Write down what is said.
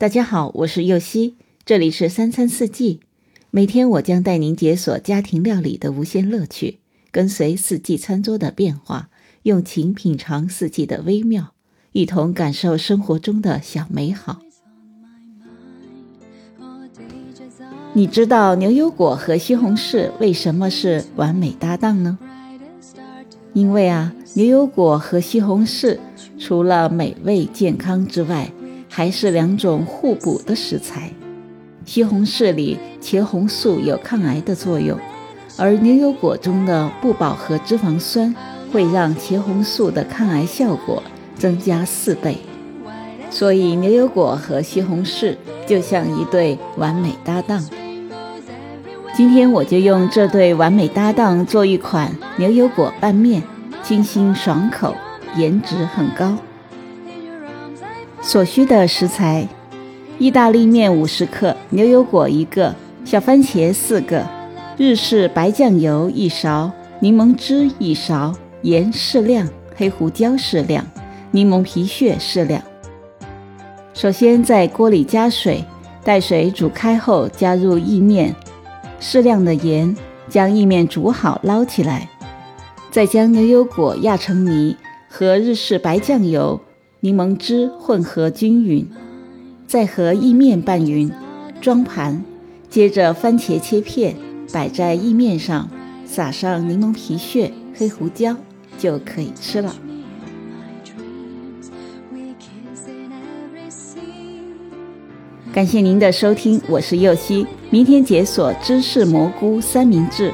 大家好，我是右希，这里是三餐四季。每天我将带您解锁家庭料理的无限乐趣，跟随四季餐桌的变化，用情品尝四季的微妙，一同感受生活中的小美好。你知道牛油果和西红柿为什么是完美搭档呢？因为啊，牛油果和西红柿除了美味健康之外，还是两种互补的食材。西红柿里茄红素有抗癌的作用，而牛油果中的不饱和脂肪酸会让茄红素的抗癌效果增加四倍。所以牛油果和西红柿就像一对完美搭档。今天我就用这对完美搭档做一款牛油果拌面，清新爽口，颜值很高。所需的食材：意大利面五十克，牛油果一个，小番茄四个，日式白酱油一勺，柠檬汁一勺，盐适量，黑胡椒适量，柠檬皮屑适量。首先在锅里加水，待水煮开后加入意面，适量的盐，将意面煮好捞起来，再将牛油果压成泥和日式白酱油。柠檬汁混合均匀，再和意面拌匀，装盘。接着番茄切片摆在意面上，撒上柠檬皮屑、黑胡椒，就可以吃了。感谢您的收听，我是右希。明天解锁芝士蘑菇三明治。